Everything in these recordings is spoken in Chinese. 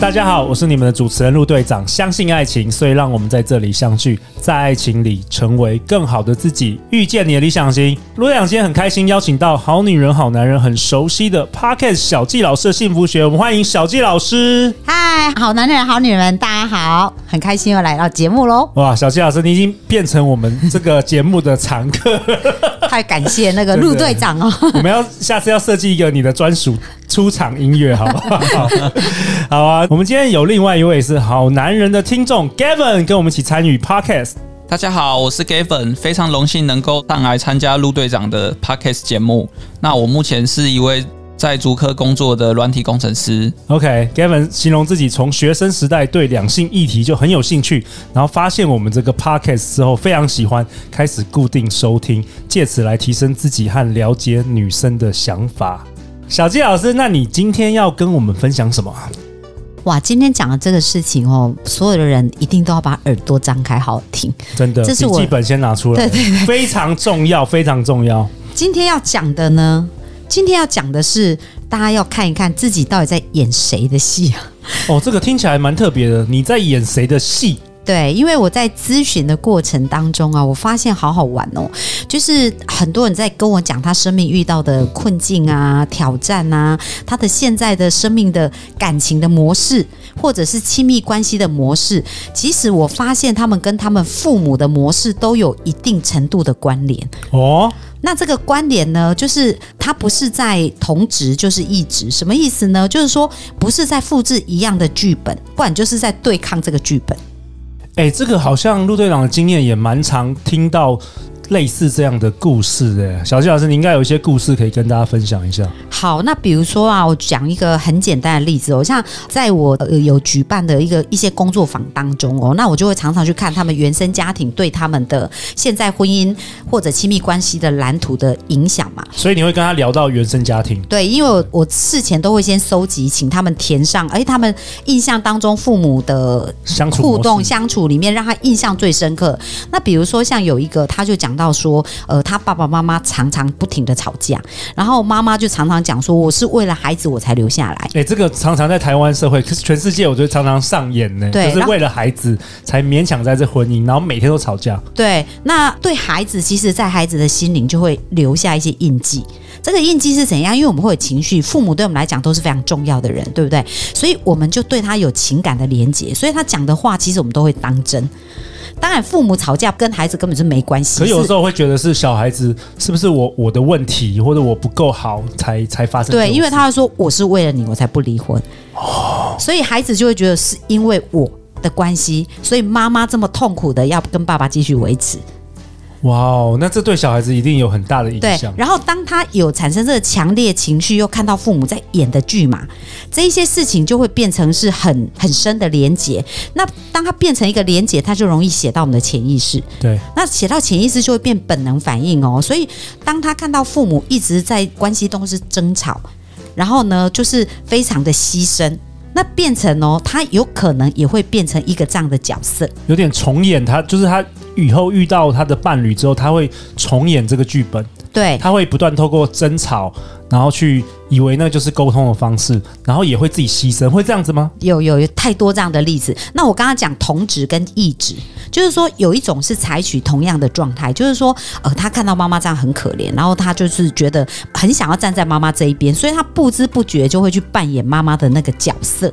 大家好，我是你们的主持人陆队长。相信爱情，所以让我们在这里相聚，在爱情里成为更好的自己，遇见你的理想型。陆队长今天很开心，邀请到好女人、好男人很熟悉的 Podcast 小纪老师的幸福学。我们欢迎小纪老师。嗨，好男人、好女人，大家好，很开心又来到节目喽。哇，小纪老师，你已经变成我们这个节目的常客。太感谢那个陆队长哦。我们要下次要设计一个你的专属出场音乐，好不好？好啊。我们今天有另外一位是好男人的听众 Gavin 跟我们一起参与 Podcast。大家好，我是 Gavin，非常荣幸能够上来参加陆队长的 Podcast 节目。那我目前是一位在足科工作的软体工程师。OK，Gavin 形容自己从学生时代对两性议题就很有兴趣，然后发现我们这个 Podcast 之后非常喜欢，开始固定收听，借此来提升自己和了解女生的想法。小纪老师，那你今天要跟我们分享什么？哇，今天讲的这个事情哦，所有的人一定都要把耳朵张开，好好听。真的，这是我笔记本先拿出来，对对对，非常重要，非常重要。今天要讲的呢，今天要讲的是，大家要看一看自己到底在演谁的戏啊？哦，这个听起来蛮特别的，你在演谁的戏？对，因为我在咨询的过程当中啊，我发现好好玩哦，就是很多人在跟我讲他生命遇到的困境啊、挑战啊，他的现在的生命的感情的模式，或者是亲密关系的模式，其实我发现他们跟他们父母的模式都有一定程度的关联哦。那这个关联呢，就是它不是在同值，就是异质，什么意思呢？就是说不是在复制一样的剧本，不然就是在对抗这个剧本。哎，这个好像陆队长的经验也蛮常听到。类似这样的故事的，小纪老师，你应该有一些故事可以跟大家分享一下。好，那比如说啊，我讲一个很简单的例子哦，像在我有举办的一个一些工作坊当中哦，那我就会常常去看他们原生家庭对他们的现在婚姻或者亲密关系的蓝图的影响嘛。所以你会跟他聊到原生家庭？对，因为我我事前都会先搜集，请他们填上，而且他们印象当中父母的相处互动相处里面，让他印象最深刻。那比如说像有一个，他就讲。到说，呃，他爸爸妈妈常常不停的吵架，然后妈妈就常常讲说，我是为了孩子我才留下来。哎、欸，这个常常在台湾社会，可是全世界我觉得常常上演呢，欸，就是为了孩子才勉强在这婚姻，然后每天都吵架。对，那对孩子，其实，在孩子的心灵就会留下一些印记。这个印记是怎样？因为我们会有情绪，父母对我们来讲都是非常重要的人，对不对？所以我们就对他有情感的连结，所以他讲的话，其实我们都会当真。当然，父母吵架跟孩子根本就没关系。可有时候会觉得是小孩子是不是我我的问题，或者我不够好才才发生？对，因为他会说我是为了你，我才不离婚。哦，所以孩子就会觉得是因为我的关系，所以妈妈这么痛苦的要跟爸爸继续维持。哇哦，那这对小孩子一定有很大的影响。对，然后当他有产生这个强烈情绪，又看到父母在演的剧嘛，这一些事情就会变成是很很深的连结。那当他变成一个连结，他就容易写到我们的潜意识。对，那写到潜意识就会变本能反应哦。所以当他看到父母一直在关系中是争吵，然后呢，就是非常的牺牲。那变成哦，他有可能也会变成一个这样的角色，有点重演他，就是他以后遇到他的伴侣之后，他会重演这个剧本。对，他会不断透过争吵，然后去以为那就是沟通的方式，然后也会自己牺牲，会这样子吗？有有有太多这样的例子。那我刚刚讲同质跟异质，就是说有一种是采取同样的状态，就是说呃，他看到妈妈这样很可怜，然后他就是觉得很想要站在妈妈这一边，所以他不知不觉就会去扮演妈妈的那个角色。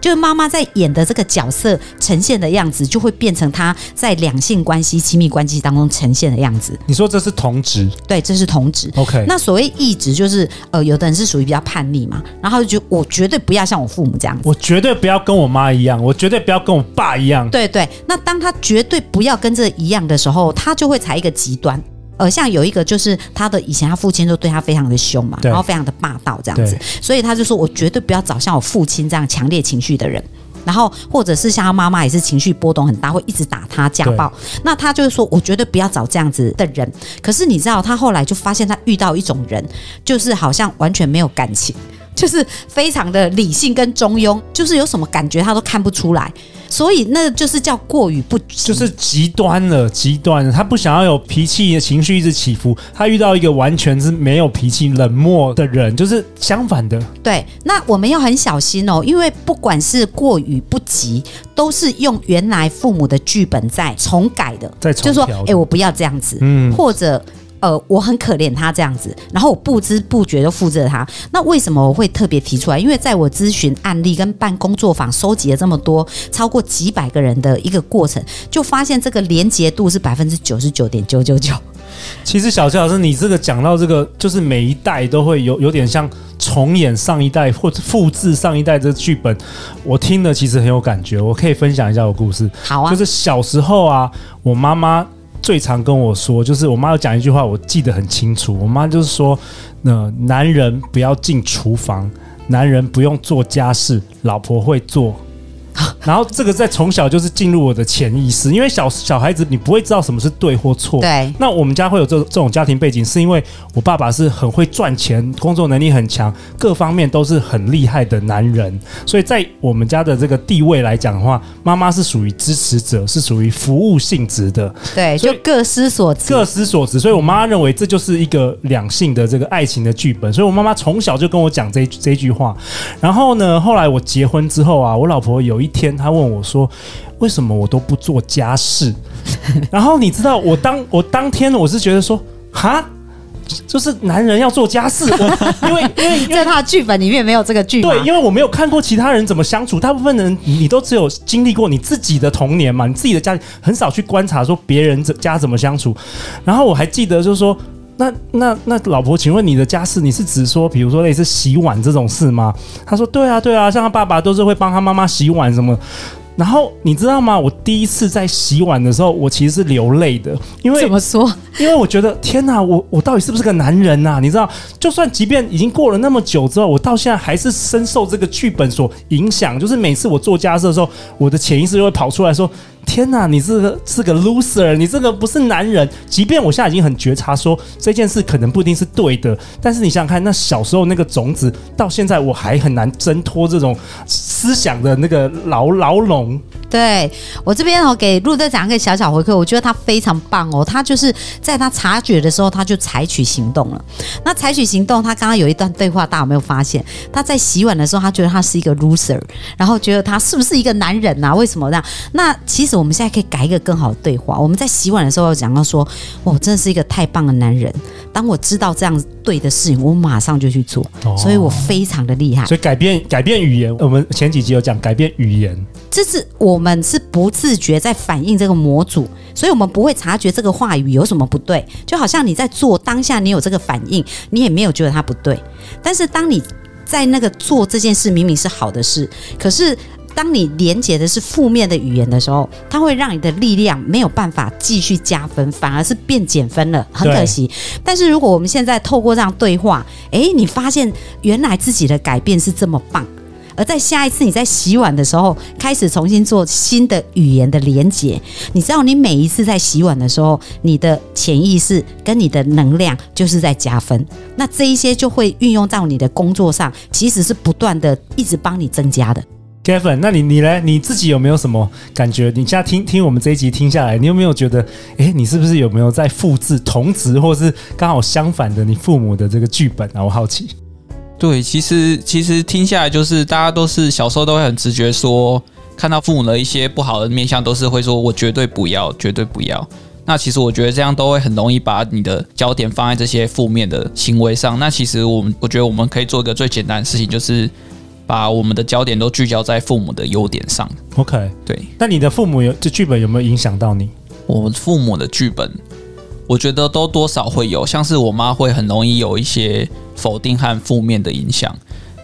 就是妈妈在演的这个角色呈现的样子，就会变成她在两性关系、亲密关系当中呈现的样子。你说这是同质？对，这是同质。OK。那所谓异质，就是呃，有的人是属于比较叛逆嘛，然后就觉得我绝对不要像我父母这样子，我绝对不要跟我妈一样，我绝对不要跟我爸一样。对对。那当他绝对不要跟这一样的时候，他就会采一个极端。呃，像有一个就是他的以前他父亲就对他非常的凶嘛，然后非常的霸道这样子，所以他就说我绝对不要找像我父亲这样强烈情绪的人。然后或者是像他妈妈也是情绪波动很大，会一直打他家暴。那他就是说，我绝对不要找这样子的人。可是你知道，他后来就发现他遇到一种人，就是好像完全没有感情，就是非常的理性跟中庸，就是有什么感觉他都看不出来。所以那就是叫过与不及，就是极端了，极端了。他不想要有脾气的情绪一直起伏，他遇到一个完全是没有脾气、冷漠的人，就是相反的。对，那我们要很小心哦，因为不管是过与不及，都是用原来父母的剧本在重改的，在重就是说，哎、欸，我不要这样子，嗯，或者。呃，我很可怜他这样子，然后我不知不觉就复制了他。那为什么我会特别提出来？因为在我咨询案例跟办工作坊，收集了这么多超过几百个人的一个过程，就发现这个连结度是百分之九十九点九九九。其实小谢老师，你这个讲到这个，就是每一代都会有有点像重演上一代或者复制上一代这个剧本。我听了其实很有感觉，我可以分享一下我故事。好啊，就是小时候啊，我妈妈。最常跟我说，就是我妈有讲一句话，我记得很清楚。我妈就是说，那男人不要进厨房，男人不用做家事，老婆会做。然后这个在从小就是进入我的潜意识，因为小小孩子你不会知道什么是对或错。对。那我们家会有这这种家庭背景，是因为我爸爸是很会赚钱，工作能力很强，各方面都是很厉害的男人。所以在我们家的这个地位来讲的话，妈妈是属于支持者，是属于服务性质的。对，就各司所职。各司所职。所以我妈妈认为这就是一个两性的这个爱情的剧本。所以我妈妈从小就跟我讲这这句话。然后呢，后来我结婚之后啊，我老婆有一天。他问我说：“为什么我都不做家事？” 然后你知道，我当我当天我是觉得说：“哈，就是男人要做家事。”因为因为 在他的剧本里面没有这个剧本。对，因为我没有看过其他人怎么相处。大部分人你都只有经历过你自己的童年嘛，你自己的家很少去观察说别人家怎么相处。然后我还记得就是说。那那那老婆，请问你的家事，你是指说，比如说类似洗碗这种事吗？他说对啊对啊，像他爸爸都是会帮他妈妈洗碗什么。然后你知道吗？我第一次在洗碗的时候，我其实是流泪的，因为怎么说？因为我觉得天哪，我我到底是不是个男人呐？你知道，就算即便已经过了那么久之后，我到现在还是深受这个剧本所影响。就是每次我做家事的时候，我的潜意识就会跑出来说。天哪，你这个是个 loser，你这个不是男人。即便我现在已经很觉察，说这件事可能不一定是对的，但是你想想看，那小时候那个种子，到现在我还很难挣脱这种思想的那个牢牢笼。对，我这边哦，给陆队长一个小小回馈，我觉得他非常棒哦。他就是在他察觉的时候，他就采取行动了。那采取行动，他刚刚有一段对话，大家有没有发现？他在洗碗的时候，他觉得他是一个 loser，然后觉得他是不是一个男人啊？为什么这样？那其实我们现在可以改一个更好的对话。我们在洗碗的时候要讲到说：“我真的是一个太棒的男人。当我知道这样对的事情，我马上就去做，所以我非常的厉害。”所以改变改变语言，我们前几集有讲改变语言。这是我们是不自觉在反映这个模组，所以我们不会察觉这个话语有什么不对。就好像你在做当下，你有这个反应，你也没有觉得它不对。但是当你在那个做这件事，明明是好的事，可是当你连接的是负面的语言的时候，它会让你的力量没有办法继续加分，反而是变减分了，很可惜。但是如果我们现在透过这样对话，诶，你发现原来自己的改变是这么棒。而在下一次你在洗碗的时候，开始重新做新的语言的连接，你知道，你每一次在洗碗的时候，你的潜意识跟你的能量就是在加分。那这一些就会运用到你的工作上，其实是不断的一直帮你增加的。Kevin，那你你呢？你自己有没有什么感觉？你现在听听我们这一集听下来，你有没有觉得，诶，你是不是有没有在复制同职，或是刚好相反的你父母的这个剧本啊？我好奇。对，其实其实听下来就是大家都是小时候都会很直觉说，看到父母的一些不好的面相，都是会说我绝对不要，绝对不要。那其实我觉得这样都会很容易把你的焦点放在这些负面的行为上。那其实我们我觉得我们可以做一个最简单的事情，就是把我们的焦点都聚焦在父母的优点上。OK，对。那你的父母有这剧本有没有影响到你？我父母的剧本。我觉得都多少会有，像是我妈会很容易有一些否定和负面的影响，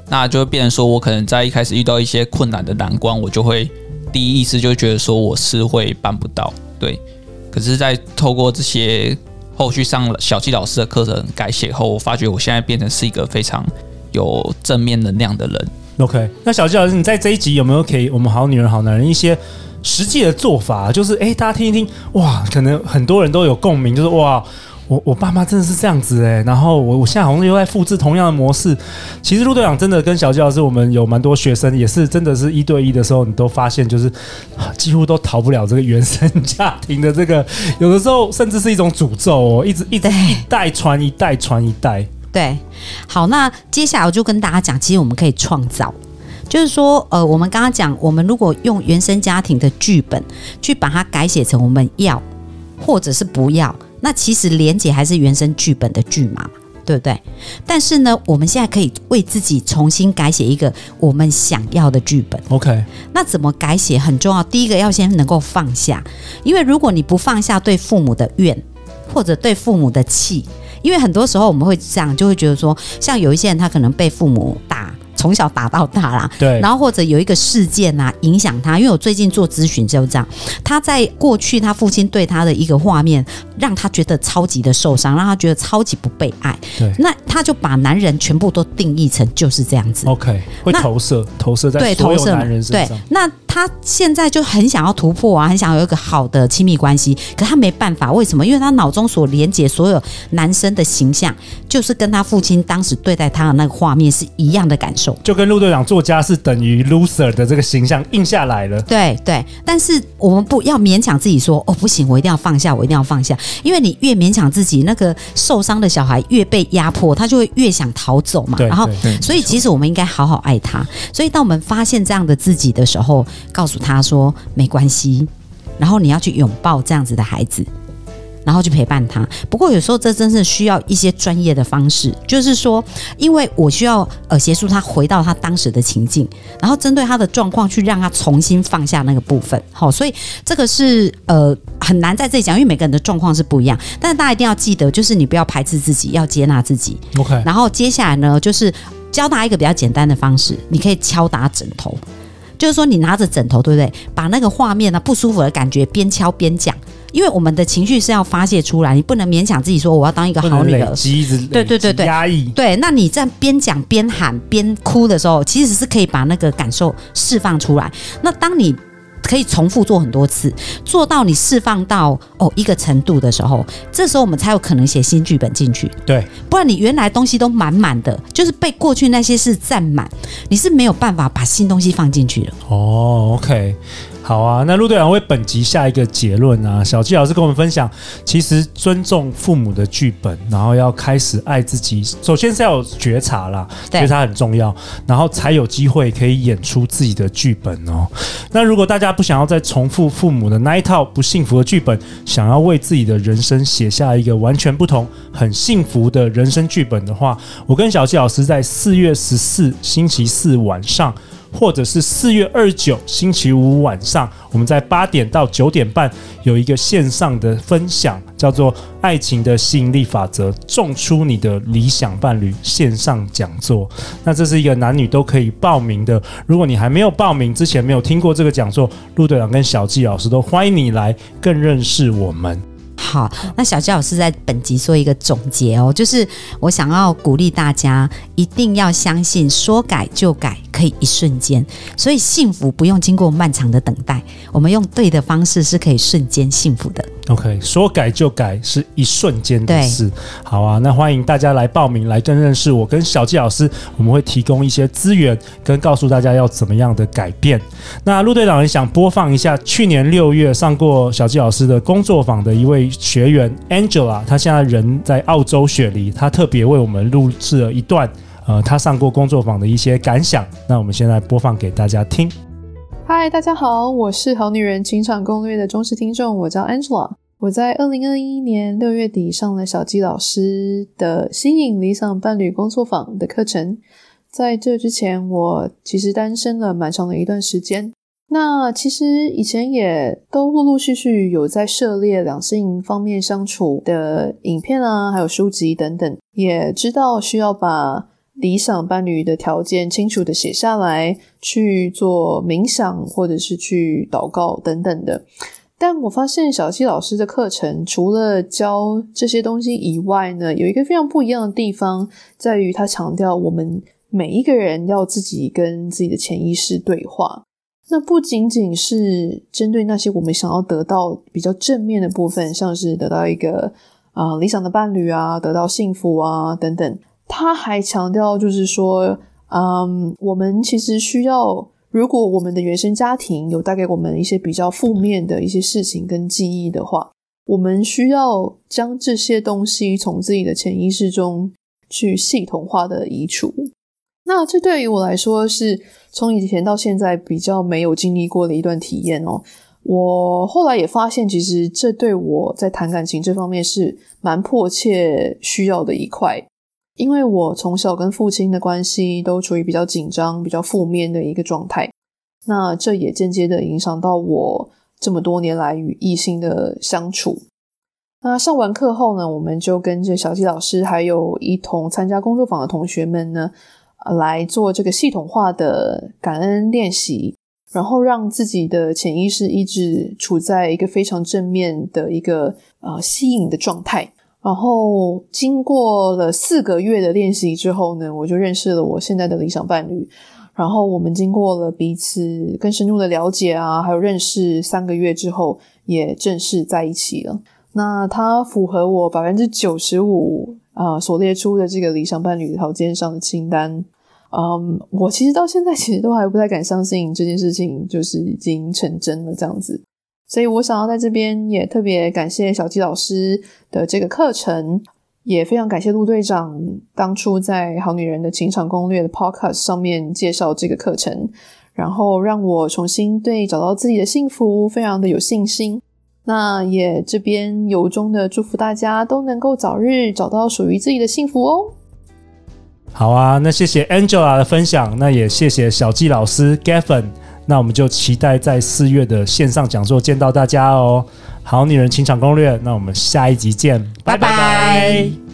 那就会变成说我可能在一开始遇到一些困难的难关，我就会第一意识就觉得说我是会办不到，对。可是，在透过这些后续上了小纪老师的课程改写后，我发觉我现在变成是一个非常有正面能量的人。OK，那小纪老师，你在这一集有没有给我们好女人、好男人一些实际的做法？就是哎，大家听一听，哇，可能很多人都有共鸣，就是哇。我我爸妈真的是这样子哎，然后我我现在好像又在复制同样的模式。其实陆队长真的跟小纪老师，我们有蛮多学生，也是真的是一对一的时候，你都发现就是几乎都逃不了这个原生家庭的这个，有的时候甚至是一种诅咒哦，一直 一直一代传一代传一代。对，好，那接下来我就跟大家讲，其实我们可以创造，就是说，呃，我们刚刚讲，我们如果用原生家庭的剧本去把它改写成我们要或者是不要。那其实连结还是原生剧本的剧嘛，对不对？但是呢，我们现在可以为自己重新改写一个我们想要的剧本。OK，那怎么改写很重要。第一个要先能够放下，因为如果你不放下对父母的怨，或者对父母的气，因为很多时候我们会这样，就会觉得说，像有一些人他可能被父母打。从小打到大啦，对，然后或者有一个事件啊影响他，因为我最近做咨询就这样，他在过去他父亲对他的一个画面，让他觉得超级的受伤，让他觉得超级不被爱，对，那他就把男人全部都定义成就是这样子，OK，会投射投射在所有男人身上，对，那他现在就很想要突破啊，很想要有一个好的亲密关系，可他没办法，为什么？因为他脑中所连接所有男生的形象，就是跟他父亲当时对待他的那个画面是一样的感受。就跟陆队长作家是等于 loser 的这个形象印下来了。对对，但是我们不要勉强自己说哦，不行，我一定要放下，我一定要放下。因为你越勉强自己，那个受伤的小孩越被压迫，他就会越想逃走嘛。然后，所以其实我们应该好好爱他。所以当我们发现这样的自己的时候，告诉他说没关系，然后你要去拥抱这样子的孩子。然后去陪伴他。不过有时候这真是需要一些专业的方式，就是说，因为我需要呃协助他回到他当时的情境，然后针对他的状况去让他重新放下那个部分。好，所以这个是呃很难在这里讲，因为每个人的状况是不一样。但是大家一定要记得，就是你不要排斥自己，要接纳自己。OK。然后接下来呢，就是教大家一个比较简单的方式，你可以敲打枕头，就是说你拿着枕头，对不对？把那个画面呢不舒服的感觉边敲边讲。因为我们的情绪是要发泄出来，你不能勉强自己说我要当一个好女儿。对对对对，压抑。对，那你在边讲边喊边哭的时候，其实是可以把那个感受释放出来。那当你可以重复做很多次，做到你释放到哦一个程度的时候，这时候我们才有可能写新剧本进去。对，不然你原来东西都满满的，就是被过去那些事占满，你是没有办法把新东西放进去的。哦，OK。好啊，那陆队长为本集下一个结论啊。小纪老师跟我们分享，其实尊重父母的剧本，然后要开始爱自己，首先是要有觉察啦，觉察很重要，然后才有机会可以演出自己的剧本哦。那如果大家不想要再重复父母的那一套不幸福的剧本，想要为自己的人生写下一个完全不同、很幸福的人生剧本的话，我跟小纪老师在四月十四星期四晚上。或者是四月二十九星期五晚上，我们在八点到九点半有一个线上的分享，叫做《爱情的吸引力法则：种出你的理想伴侣》线上讲座。那这是一个男女都可以报名的。如果你还没有报名，之前没有听过这个讲座，陆队长跟小纪老师都欢迎你来，更认识我们。好，那小纪老师在本集做一个总结哦，就是我想要鼓励大家，一定要相信说改就改可以一瞬间，所以幸福不用经过漫长的等待，我们用对的方式是可以瞬间幸福的。OK，说改就改是一瞬间的事。好啊，那欢迎大家来报名，来更认识我跟小纪老师。我们会提供一些资源，跟告诉大家要怎么样的改变。那陆队长也想播放一下去年六月上过小纪老师的工作坊的一位学员 Angela，她现在人在澳洲雪梨，她特别为我们录制了一段，呃，她上过工作坊的一些感想。那我们现在播放给大家听。嗨，大家好，我是好女人情场攻略的忠实听众，我叫 Angela。我在二零二一年六月底上了小鸡老师的吸引理想伴侣工作坊的课程。在这之前，我其实单身了蛮长的一段时间。那其实以前也都陆陆续续有在涉猎两性方面相处的影片啊，还有书籍等等，也知道需要把。理想伴侣的条件清楚的写下来，去做冥想或者是去祷告等等的。但我发现小溪老师的课程除了教这些东西以外呢，有一个非常不一样的地方，在于他强调我们每一个人要自己跟自己的潜意识对话。那不仅仅是针对那些我们想要得到比较正面的部分，像是得到一个啊、理想的伴侣啊，得到幸福啊等等。他还强调，就是说，嗯，我们其实需要，如果我们的原生家庭有带给我们一些比较负面的一些事情跟记忆的话，我们需要将这些东西从自己的潜意识中去系统化的移除。那这对于我来说是从以前到现在比较没有经历过的一段体验哦。我后来也发现，其实这对我在谈感情这方面是蛮迫切需要的一块，因为我从小跟父亲的关系都处于比较紧张、比较负面的一个状态。那这也间接的影响到我这么多年来与异性的相处。那上完课后呢，我们就跟着小纪老师还有一同参加工作坊的同学们呢。来做这个系统化的感恩练习，然后让自己的潜意识一直处在一个非常正面的一个呃吸引的状态。然后经过了四个月的练习之后呢，我就认识了我现在的理想伴侣。然后我们经过了彼此更深入的了解啊，还有认识三个月之后，也正式在一起了。那他符合我百分之九十五啊所列出的这个理想伴侣条件上的清单。嗯我其实到现在其实都还不太敢相信这件事情就是已经成真了这样子，所以我想要在这边也特别感谢小纪老师的这个课程，也非常感谢陆队长当初在《好女人的情场攻略》的 Podcast 上面介绍这个课程，然后让我重新对找到自己的幸福非常的有信心。那也这边由衷的祝福大家都能够早日找到属于自己的幸福哦。好啊，那谢谢 Angela 的分享，那也谢谢小纪老师 Gavin，那我们就期待在四月的线上讲座见到大家哦。好女人情场攻略，那我们下一集见，拜拜。拜拜。